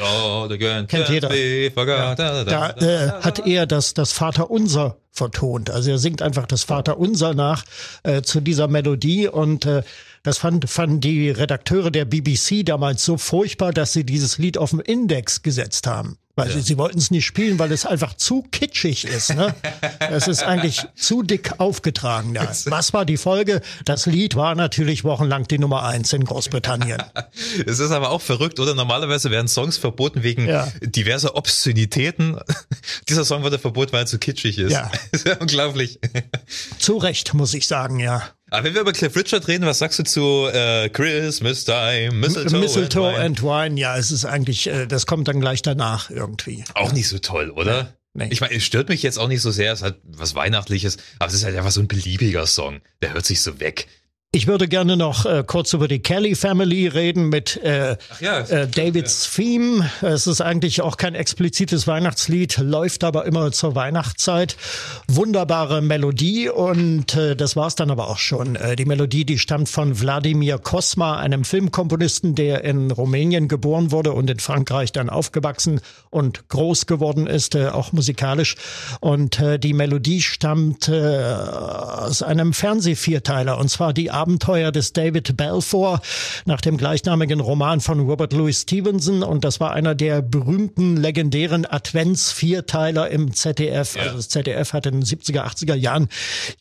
[SPEAKER 1] Kennt jeder. Ja. Da äh, hat er das, das Vaterunser vertont. Also er singt einfach das Vaterunser nach äh, zu dieser Melodie und äh, das fand, fanden die Redakteure der BBC damals so furchtbar, dass sie dieses Lied auf den Index gesetzt haben. Weil ja. sie, sie wollten es nicht spielen, weil es einfach zu kitschig ist. Ne? Es ist eigentlich zu dick aufgetragen. Ja. Was war die Folge? Das Lied war natürlich wochenlang die Nummer eins in Großbritannien.
[SPEAKER 3] Es ist aber auch verrückt, oder? Normalerweise werden Songs verboten wegen ja. diverser Obszönitäten. Dieser Song wurde verboten, weil er zu kitschig ist. Ja. Das ist ja unglaublich.
[SPEAKER 1] Zu Recht, muss ich sagen, ja.
[SPEAKER 3] Aber wenn wir über Cliff Richard reden, was sagst du zu äh, Christmas Time,
[SPEAKER 1] Mistletoe, Mistletoe and, Wine? and Wine? Ja, es ist eigentlich, äh, das kommt dann gleich danach irgendwie.
[SPEAKER 3] Auch nicht so toll, oder? Nee. Ich meine, es stört mich jetzt auch nicht so sehr, es hat was Weihnachtliches, aber es ist halt einfach so ein beliebiger Song. Der hört sich so weg.
[SPEAKER 1] Ich würde gerne noch äh, kurz über die Kelly Family reden mit äh, ja, äh, Davids ja. Theme. Es ist eigentlich auch kein explizites Weihnachtslied, läuft aber immer zur Weihnachtszeit. Wunderbare Melodie und äh, das war's dann aber auch schon. Äh, die Melodie, die stammt von Wladimir Kosma, einem Filmkomponisten, der in Rumänien geboren wurde und in Frankreich dann aufgewachsen und groß geworden ist, äh, auch musikalisch. Und äh, die Melodie stammt äh, aus einem Fernsehvierteiler und zwar die Abenteuer des David Balfour nach dem gleichnamigen Roman von Robert Louis Stevenson. Und das war einer der berühmten, legendären Advents-Vierteiler im ZDF. Ja. Also das ZDF hat in den 70er, 80er Jahren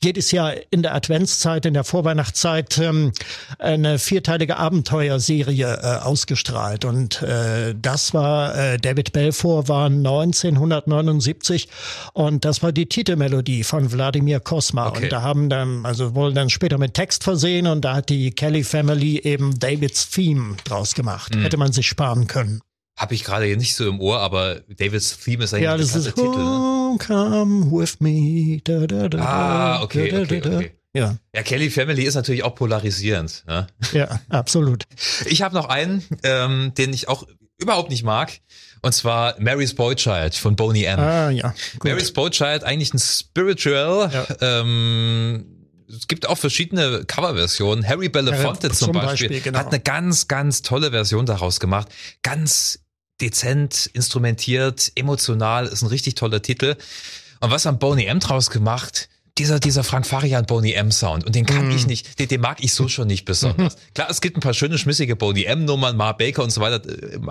[SPEAKER 1] jedes Jahr in der Adventszeit, in der Vorweihnachtszeit ähm, eine vierteilige Abenteuerserie äh, ausgestrahlt. Und äh, das war, äh, David Balfour war 1979 und das war die Titelmelodie von Wladimir Kosma. Okay. Und da haben dann, also wohl dann später mit Text versehen, gesehen und da hat die Kelly Family eben Davids Theme draus gemacht. Mhm. Hätte man sich sparen können.
[SPEAKER 3] Habe ich gerade hier nicht so im Ohr, aber Davids Theme ist eigentlich
[SPEAKER 1] Ja,
[SPEAKER 3] ein
[SPEAKER 1] das ist
[SPEAKER 3] Titel. Ne?
[SPEAKER 1] Come with me. Da, da, da,
[SPEAKER 3] Ah, okay,
[SPEAKER 1] da, da,
[SPEAKER 3] okay,
[SPEAKER 1] da.
[SPEAKER 3] okay.
[SPEAKER 1] Ja,
[SPEAKER 3] Ja, Kelly Family ist natürlich auch polarisierend. Ne?
[SPEAKER 1] ja, absolut.
[SPEAKER 3] Ich habe noch einen, ähm, den ich auch überhaupt nicht mag. Und zwar Mary's Boy Child von Boney M.
[SPEAKER 1] Ah, ja. Gut.
[SPEAKER 3] Mary's Boy Child eigentlich ein Spiritual.
[SPEAKER 1] Ja.
[SPEAKER 3] Ähm, es gibt auch verschiedene Coverversionen. Harry Belafonte
[SPEAKER 1] Ja,
[SPEAKER 3] zum, Beispiel,
[SPEAKER 1] Beispiel, genau.
[SPEAKER 3] hat eine ganz, ganz tolle Version daraus gemacht. Ganz dezent, instrumentiert, emotional, ist ein richtig toller Titel. Und was haben Boney M draus gemacht? Dieser, dieser Frank Farian Boney M Sound. Und den kann
[SPEAKER 1] Mhm.
[SPEAKER 3] ich nicht, den, den mag ich so schon nicht besonders. Klar, es gibt ein paar schöne, schmissige Boney M Nummern, Mar Baker und so weiter.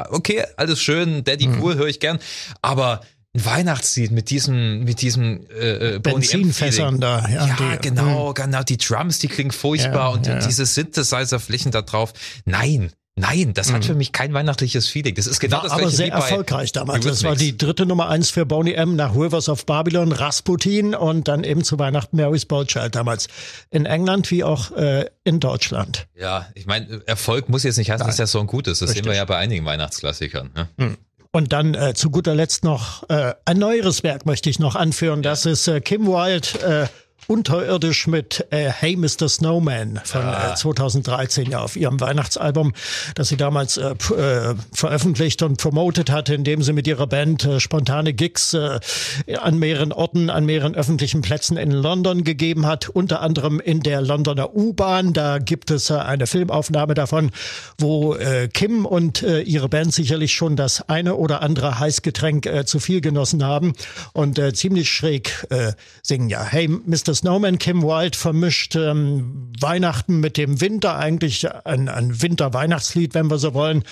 [SPEAKER 3] Okay, alles schön, Daddy
[SPEAKER 1] Mhm.
[SPEAKER 3] cool, höre ich gern. Aber ein Weihnachtslied mit diesem, mit diesem äh, äh,
[SPEAKER 1] Benzinfässern da. Ja,
[SPEAKER 3] Ja,
[SPEAKER 1] die, hm.
[SPEAKER 3] genau, genau. Die Drums, die klingen furchtbar
[SPEAKER 1] Ja,
[SPEAKER 3] und,
[SPEAKER 1] ja.
[SPEAKER 3] und diese Synthesizer-Flächen da drauf. Nein, nein, das hat für mich kein weihnachtliches Feeling. Das ist genau
[SPEAKER 1] War
[SPEAKER 3] das
[SPEAKER 1] aber sehr erfolgreich damals. Das war die dritte Nummer eins für Boney M nach Rivers of Babylon, Rasputin und dann eben zu Weihnachten Mary's Boy Child damals. In England wie auch äh, in Deutschland.
[SPEAKER 3] Ja, ich meine, Erfolg muss jetzt nicht heißen, dass der Song gut ist. Das sehen wir
[SPEAKER 1] Richtig.
[SPEAKER 3] ja bei einigen Weihnachtsklassikern. Ne?
[SPEAKER 1] Und dann äh, zu guter Letzt noch äh, ein neueres Werk möchte ich noch anführen. Das ist äh, Kim Wilde. Äh, Unterirdisch mit äh, Hey Mr. Snowman von äh, 2013 ja auf ihrem Weihnachtsalbum, das sie damals äh, äh, veröffentlicht und promotet hatte, indem sie mit ihrer Band äh, spontane Gigs äh, an mehreren Orten, an mehreren öffentlichen Plätzen in London gegeben hat, unter anderem in der Londoner U-Bahn. Da gibt es äh, eine Filmaufnahme davon, wo äh, Kim und äh, ihre Band sicherlich schon das eine oder andere Heißgetränk äh, zu viel genossen haben und äh, ziemlich schräg äh, singen. Ja, Hey Mr. Snowman, Kim Wilde vermischt ähm, Weihnachten mit dem Winter, eigentlich ein, ein Winter-Weihnachtslied, wenn wir so wollen.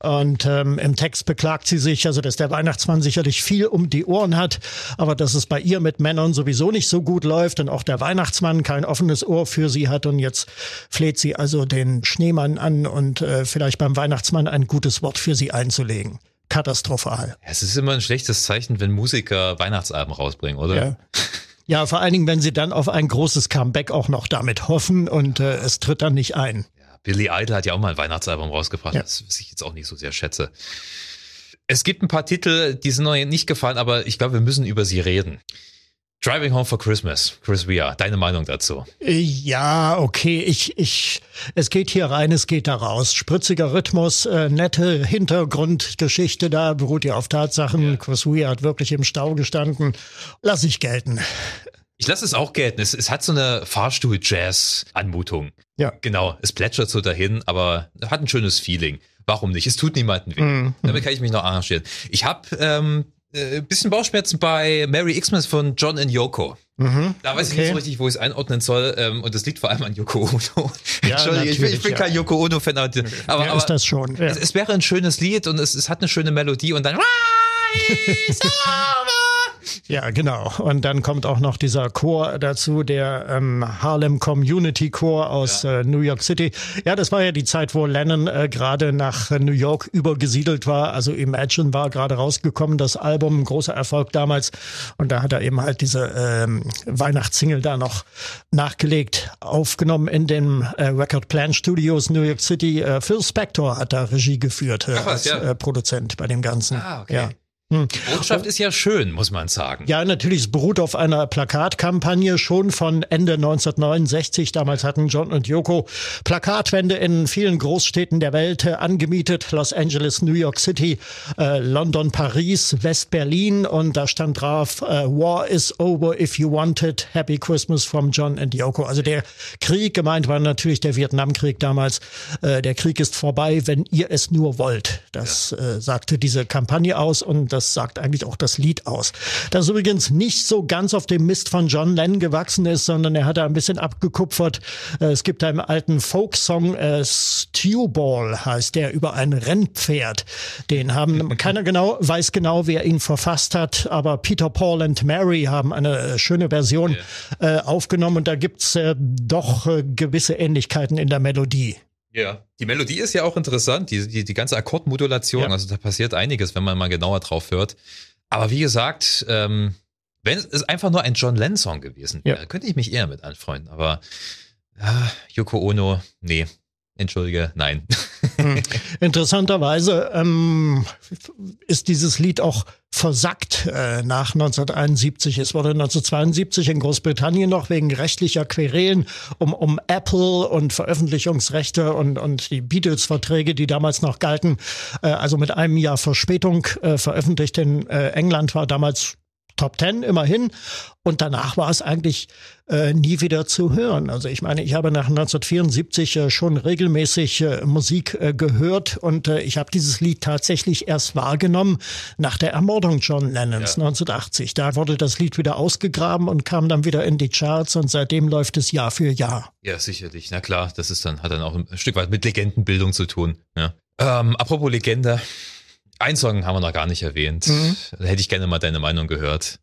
[SPEAKER 1] Und ähm, im Text beklagt sie sich, also dass der Weihnachtsmann sicherlich viel um die Ohren hat, aber dass es bei ihr mit Männern sowieso nicht so gut läuft und auch der Weihnachtsmann kein offenes Ohr für sie hat. Und jetzt fleht sie also den Schneemann an und äh, vielleicht beim Weihnachtsmann ein gutes Wort für sie einzulegen. Katastrophal.
[SPEAKER 3] Es ist immer ein schlechtes Zeichen, wenn Musiker Weihnachtsalben rausbringen, oder?
[SPEAKER 1] Ja. Ja, vor allen Dingen, wenn sie dann auf ein großes Comeback auch noch damit hoffen und äh, es tritt dann nicht ein.
[SPEAKER 3] Billy Idol hat ja auch mal ein Weihnachtsalbum rausgebracht,
[SPEAKER 1] Ja.
[SPEAKER 3] das ich jetzt auch nicht so sehr schätze. Es gibt ein paar Titel, die sind noch nicht gefallen, aber ich glaube, wir müssen über sie reden. Driving Home for Christmas, Chris Rea, deine Meinung dazu?
[SPEAKER 1] Ja, okay, ich, ich, es geht hier rein, es geht da raus. Spritziger Rhythmus, äh, nette Hintergrundgeschichte da, beruht ja auf Tatsachen. Chris Rea hat wirklich im Stau gestanden. Lass ich gelten.
[SPEAKER 3] Ich lasse es auch gelten. Es, es hat so eine Fahrstuhl-Jazz-Anmutung.
[SPEAKER 1] Ja.
[SPEAKER 3] Genau, es plätschert so dahin, aber hat ein schönes Feeling. Warum nicht? Es tut niemanden weh.
[SPEAKER 1] Mhm.
[SPEAKER 3] Damit kann ich mich noch arrangieren. Ich habe ähm, äh, bisschen Bauchschmerzen bei Merry Xmas von John and Yoko.
[SPEAKER 1] Mhm.
[SPEAKER 3] Da weiß ich
[SPEAKER 1] Okay.
[SPEAKER 3] nicht so richtig, wo ich es einordnen soll. Ähm, und das liegt vor allem an Yoko Ono.
[SPEAKER 1] Ja,
[SPEAKER 3] Entschuldige, ich bin, ich bin
[SPEAKER 1] natürlich,
[SPEAKER 3] kein
[SPEAKER 1] ja.
[SPEAKER 3] Yoko Ono-Fan, aber, aber, aber
[SPEAKER 1] ist das schon? Ja.
[SPEAKER 3] es, es wäre ein schönes Lied und es, es hat eine schöne Melodie und dann.
[SPEAKER 1] Ja, genau. Und dann kommt auch noch dieser Chor dazu, der ähm, Harlem Community Chor aus äh, New York City. Ja, das war ja die Zeit, wo Lennon äh, gerade nach New York übergesiedelt war. Also Imagine war gerade rausgekommen, das Album, großer Erfolg damals. Und da hat er eben halt diese ähm, Weihnachtssingle da noch nachgelegt, aufgenommen in den äh, Record Plan Studios New York City. Äh, Phil Spector hat da Regie geführt äh,
[SPEAKER 3] Ach was,
[SPEAKER 1] als
[SPEAKER 3] ja.
[SPEAKER 1] äh, Produzent bei dem Ganzen.
[SPEAKER 3] Ah, okay.
[SPEAKER 1] Ja.
[SPEAKER 3] Die Botschaft ist ja schön, muss man sagen.
[SPEAKER 1] Ja, natürlich, es beruht auf einer Plakatkampagne schon von Ende 1969. Damals hatten John und Yoko Plakatwände in vielen Großstädten der Welt angemietet. Los Angeles, New York City, äh, London, Paris, West-Berlin. Und da stand drauf, äh, War is over if you want it. Happy Christmas from John and Yoko. Also der Krieg, gemeint war natürlich der Vietnamkrieg damals. Äh, der Krieg ist vorbei, wenn ihr es nur wollt. Das äh, sagte diese Kampagne aus und das sagt eigentlich auch das Lied aus. Das übrigens nicht so ganz auf dem Mist von John Lennon gewachsen ist, sondern er hat da ein bisschen abgekupfert. Äh, Es gibt einen alten Folksong, äh, Stewball heißt der, über ein Rennpferd. Den haben, keiner genau, weiß genau, wer ihn verfasst hat, aber Peter, Paul and Mary haben eine äh, schöne Version äh, aufgenommen und da gibt's äh, doch äh, gewisse Ähnlichkeiten in der Melodie.
[SPEAKER 3] Ja. Die Melodie ist ja auch interessant, die, die, die ganze Akkordmodulation,
[SPEAKER 1] Ja.
[SPEAKER 3] also da passiert einiges, wenn man mal genauer drauf hört. Aber wie gesagt, ähm, wenn es einfach nur ein John Lennon-Song gewesen wäre,
[SPEAKER 1] Ja.
[SPEAKER 3] könnte ich mich eher mit anfreunden. Aber ah, Yoko Ono, nee, entschuldige, nein.
[SPEAKER 1] Hm. Interessanterweise ähm, ist dieses Lied auch versackt äh, nach 1971. Es wurde 1972 in Großbritannien noch wegen rechtlicher Querelen um, um Apple und Veröffentlichungsrechte und, und die Beatles-Verträge, die damals noch galten, äh, also mit einem Jahr Verspätung äh, veröffentlicht. In äh, England war damals Top Ten immerhin. Und danach war es eigentlich äh, nie wieder zu hören. Also ich meine, ich habe nach 1974 äh, schon regelmäßig äh, Musik äh, gehört und äh, ich habe dieses Lied tatsächlich erst wahrgenommen nach der Ermordung John Lennons ja. 1980. Da wurde das Lied wieder ausgegraben und kam dann wieder in die Charts und seitdem läuft es Jahr für Jahr.
[SPEAKER 3] Ja, sicherlich. Na klar, das ist dann, hat dann auch ein Stück weit mit Legendenbildung zu tun. Ja. Ähm, apropos Legende, ein Song haben wir noch gar nicht erwähnt. Mhm. Da hätte ich gerne mal deine Meinung gehört.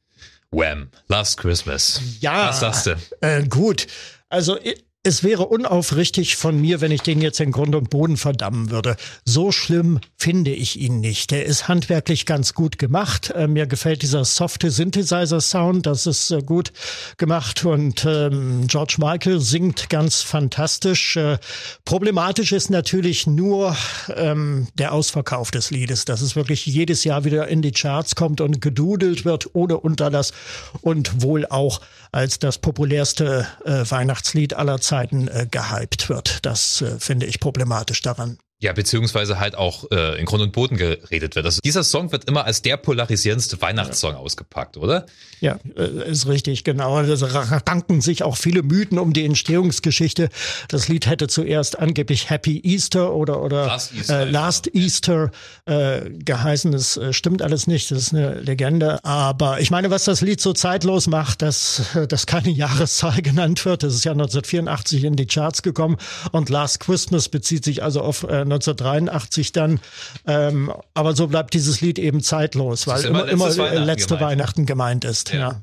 [SPEAKER 3] Wham, Last Christmas.
[SPEAKER 1] Ja. Was sagst du? Äh, gut. Also es wäre unaufrichtig von mir, wenn ich den jetzt in Grund und Boden verdammen würde. So schlimm finde ich ihn nicht. Der ist handwerklich ganz gut gemacht. Äh, mir gefällt dieser softe Synthesizer-Sound, das ist äh, gut gemacht. Und ähm, George Michael singt ganz fantastisch. Äh, problematisch ist natürlich nur ähm, der Ausverkauf des Liedes, dass es wirklich jedes Jahr wieder in die Charts kommt und gedudelt wird ohne Unterlass und wohl auch als das populärste äh, Weihnachtslied aller Zeiten äh, gehypt wird. Das äh, finde ich problematisch daran.
[SPEAKER 3] Ja, beziehungsweise halt auch äh, in Grund und Boden geredet wird. Also dieser Song wird immer als der polarisierendste Weihnachtssong ja. ausgepackt, oder?
[SPEAKER 1] Ja, äh, ist richtig, genau. Es ranken sich auch viele Mythen um die Entstehungsgeschichte. Das Lied hätte zuerst angeblich Happy Easter oder oder Last Easter, äh, Last ja. Easter äh, geheißen. Das äh, stimmt alles nicht. Das ist eine Legende. Aber ich meine, was das Lied so zeitlos macht, dass, dass keine Jahreszahl genannt wird. Das ist ja 1984 in die Charts gekommen und Last Christmas bezieht sich also auf äh, 1983 dann. Ähm, aber so bleibt dieses Lied eben zeitlos, weil immer, immer, immer Weihnachten letzte gemeint. Weihnachten gemeint ist. Ja. ja.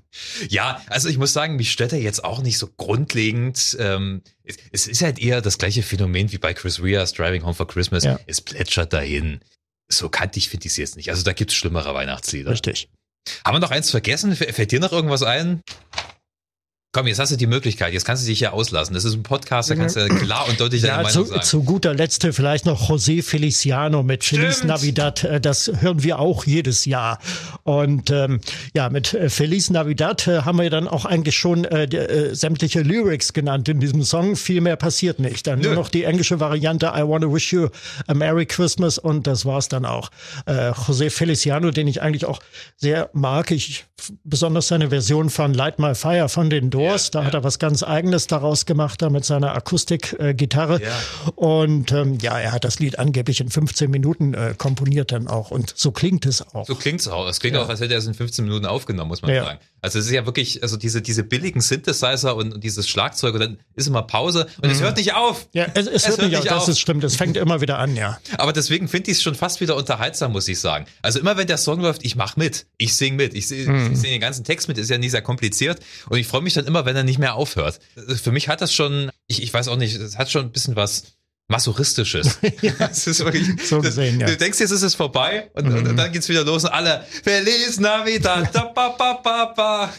[SPEAKER 3] Ja. also ich muss sagen, mich stört er jetzt auch nicht so grundlegend. Ähm, es, es, ist halt eher das gleiche Phänomen wie bei Chris Ria's Driving Home for Christmas. Ja. Es plätschert dahin. So kantig finde ich es jetzt nicht. Also da gibt es schlimmere Weihnachtslieder.
[SPEAKER 1] Richtig.
[SPEAKER 3] Haben wir noch eins vergessen? Fällt dir noch irgendwas ein? Komm, jetzt hast du die Möglichkeit, jetzt kannst du dich ja auslassen. Das ist ein Podcast, da kannst du klar und deutlich deine ja, Meinung
[SPEAKER 1] zu,
[SPEAKER 3] sagen.
[SPEAKER 1] Zu guter Letzt vielleicht noch José Feliciano mit Stimmt. Feliz Navidad. Äh, das hören wir auch jedes Jahr. Und ähm, ja, mit äh, Feliz Navidad äh, haben wir dann auch eigentlich schon äh, äh, sämtliche Lyrics genannt in diesem Song. Viel mehr passiert nicht. Dann Nö. nur noch die englische Variante I Wanna Wish You a Merry Christmas und das war's dann auch. Äh, José Feliciano, den ich eigentlich auch sehr mag. Ich besonders seine Version von Light My Fire von den Doors Doors. da ja. hat er was ganz Eigenes daraus gemacht, da mit seiner Akustikgitarre. Äh, ja. Und ähm, ja, er hat das Lied angeblich in 15 Minuten äh, komponiert dann auch. Und so klingt es auch.
[SPEAKER 3] So klingt es auch. Es klingt auch, als hätte er es in 15 Minuten aufgenommen, muss man sagen. Also es ist ja wirklich, also diese, diese billigen Synthesizer und, und dieses Schlagzeug und dann ist immer Pause und mhm. es hört nicht auf.
[SPEAKER 1] Ja, es, es, es hört, hört, nicht auf, das ist stimmt. Es fängt immer wieder an, ja.
[SPEAKER 3] Aber deswegen finde ich es schon fast wieder unterhaltsam, muss ich sagen. Also immer wenn der Song läuft, ich mach mit. Ich sing mit. Ich, mhm. ich sing den ganzen Text mit, ist ja nicht sehr kompliziert. Und ich freue mich dann immer, wenn er nicht mehr aufhört. Für mich hat das schon, ich, ich weiß auch nicht, es hat schon ein bisschen was Masochistisches. ja, das ist wirklich, so gesehen, ja. Du denkst, jetzt ist es vorbei und, mhm. und dann geht's wieder los und alle Feliz Navidad. Da, ba, ba, ba, ba.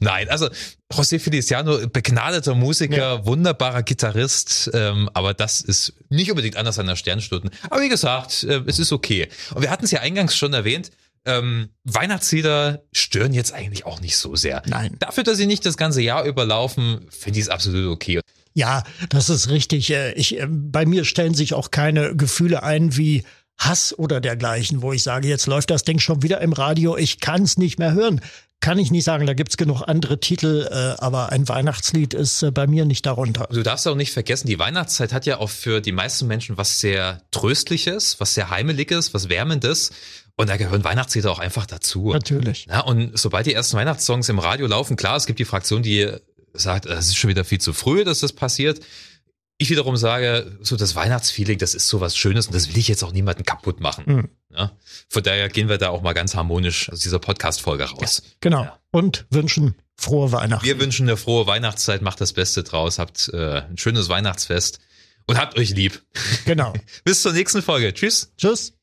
[SPEAKER 3] Nein, also José Feliciano, begnadeter Musiker, ja. wunderbarer Gitarrist, ähm, aber das ist nicht unbedingt einer seiner Sternstunden. Aber wie gesagt, äh, es ist okay. Und wir hatten es ja eingangs schon erwähnt, ähm, Weihnachtslieder stören jetzt eigentlich auch nicht so sehr.
[SPEAKER 1] Nein.
[SPEAKER 3] Dafür, dass sie nicht das ganze Jahr überlaufen, finde ich es absolut okay.
[SPEAKER 1] Ja, das ist richtig. Äh, ich, äh, bei mir stellen sich auch keine Gefühle ein wie Hass oder dergleichen, wo ich sage, jetzt läuft das Ding schon wieder im Radio, ich kann es nicht mehr hören. Kann ich nicht sagen, da gibt's genug andere Titel, äh, aber ein Weihnachtslied ist äh, bei mir nicht darunter.
[SPEAKER 3] Du darfst auch nicht vergessen, die Weihnachtszeit hat ja auch für die meisten Menschen was sehr Tröstliches, was sehr Heimeliges, was Wärmendes. Und da gehören Weihnachtslieder auch einfach dazu.
[SPEAKER 1] Natürlich.
[SPEAKER 3] Ja, und sobald die ersten Weihnachtssongs im Radio laufen, klar, es gibt die Fraktion, die sagt, es ist schon wieder viel zu früh, dass das passiert. Ich wiederum sage, so das Weihnachtsfeeling, das ist so was Schönes und das will ich jetzt auch niemanden kaputt machen. Mhm. Ja? Von daher gehen wir da auch mal ganz harmonisch aus dieser Podcast-Folge raus.
[SPEAKER 1] Ja, genau. Ja. Und wünschen frohe Weihnachten.
[SPEAKER 3] Wir wünschen eine frohe Weihnachtszeit, macht das Beste draus, habt äh, ein schönes Weihnachtsfest und habt euch lieb.
[SPEAKER 1] Genau.
[SPEAKER 3] Bis zur nächsten Folge. Tschüss.
[SPEAKER 1] Tschüss.